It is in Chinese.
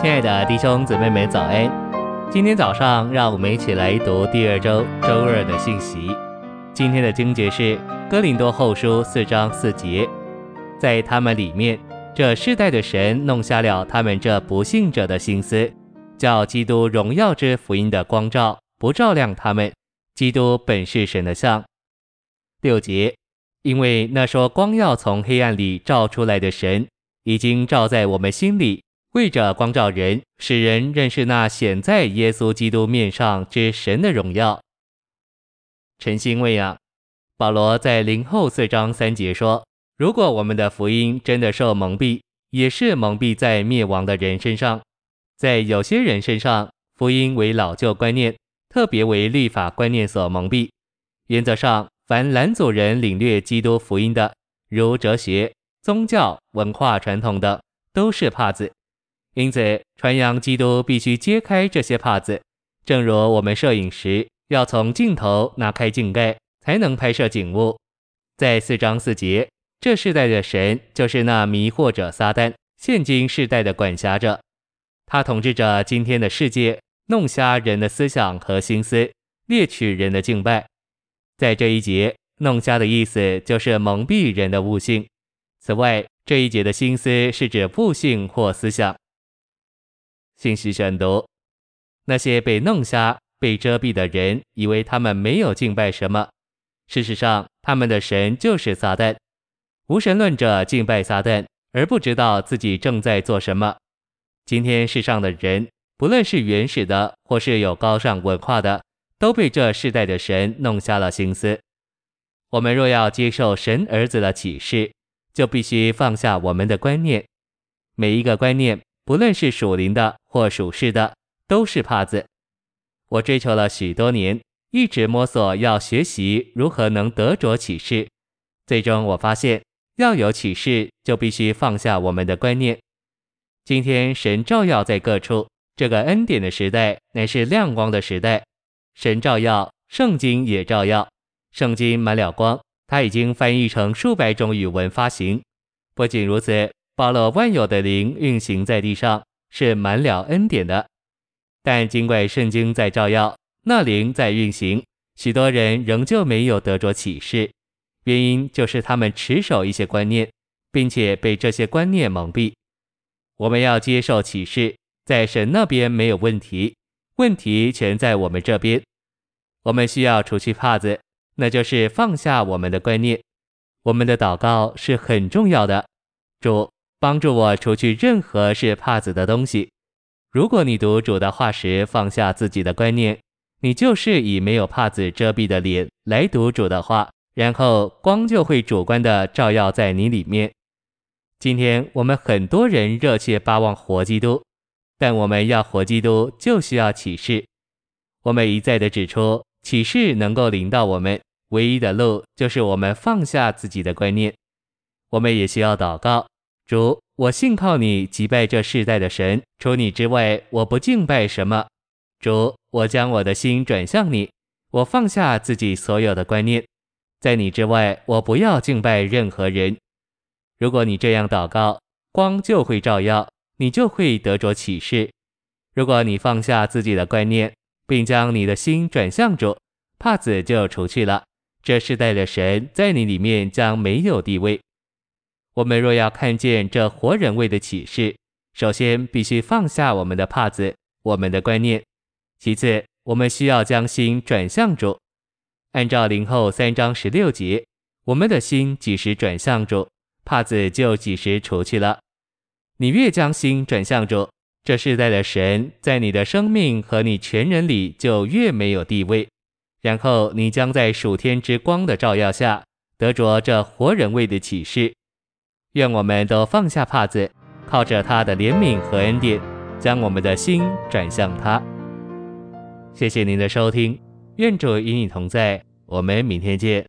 亲爱的弟兄姊妹们，早安！今天早上，让我们一起来读第二周周二的信息。今天的经节是哥林多后书四章四节，在他们里面，这世代的神弄瞎了他们这不信者的心思，叫基督荣耀之福音的光照不照亮他们。基督本是神的像。六节，因为那说光要从黑暗里照出来的神，已经照在我们心里。为着光照人，使人认识那显在耶稣基督面上之神的荣耀。晨星喂养，保罗在灵后四章三节说：“如果我们的福音真的受蒙蔽，也是蒙蔽在灭亡的人身上。在有些人身上，福音为老旧观念，特别为律法观念所蒙蔽。原则上，凡拦阻人领略基督福音的，如哲学、宗教、文化传统的，都是帕子。”因此，传扬基督必须揭开这些帕子，正如我们摄影时要从镜头拿开镜盖，才能拍摄景物。在四章四节，这世代的神就是那迷惑者撒旦，现今世代的管辖者，他统治着今天的世界，弄瞎人的思想和心思，猎取人的敬拜。在这一节，弄瞎的意思就是蒙蔽人的悟性。此外，这一节的心思是指悟性或思想。信息选读：那些被弄瞎、被遮蔽的人，以为他们没有敬拜什么。事实上，他们的神就是撒旦。无神论者敬拜撒旦，而不知道自己正在做什么。今天世上的人，不论是原始的，或是有高尚文化的，都被这世代的神弄瞎了心思。我们若要接受神儿子的启示，就必须放下我们的观念，每一个观念。不论是属灵的或属世的，都是帕子。我追求了许多年，一直摸索要学习如何能得着启示。最终我发现，要有启示，就必须放下我们的观念。今天神照耀在各处，这个恩典的时代乃是亮光的时代。神照耀，圣经也照耀。圣经满了光，它已经翻译成数百种语文发行。不仅如此。包了万有的灵运行在地上，是满了恩典的。但尽管圣经在照耀，那灵在运行，许多人仍旧没有得着启示。原因就是他们持守一些观念，并且被这些观念蒙蔽。我们要接受启示，在神那边没有问题，问题全在我们这边。我们需要除去帕子，那就是放下我们的观念。我们的祷告是很重要的，主。帮助我除去任何是帕子的东西。如果你读主的话时放下自己的观念，你就是以没有帕子遮蔽的脸来读主的话，然后光就会主观的照耀在你里面。今天我们很多人热切巴望活基督，但我们要活基督就需要启示。我们一再的指出，启示能够领导我们，唯一的路就是我们放下自己的观念。我们也需要祷告。主，我信靠你，击败这世代的神。除你之外，我不敬拜什么。主，我将我的心转向你，我放下自己所有的观念，在你之外，我不要敬拜任何人。如果你这样祷告，光就会照耀，你就会得着启示。如果你放下自己的观念，并将你的心转向主，帕子就除去了。这世代的神在你里面将没有地位。我们若要看见这活人位的启示，首先必须放下我们的帕子，我们的观念；其次，我们需要将心转向主。按照灵后三章十六节，我们的心几时转向主，帕子就几时除去了。你越将心转向主，这世代的神在你的生命和你全人里就越没有地位。然后你将在属天之光的照耀下，得着这活人位的启示。愿我们都放下帕子，靠着他的怜悯和恩典，将我们的心转向他。谢谢您的收听，愿主与你同在，我们明天见。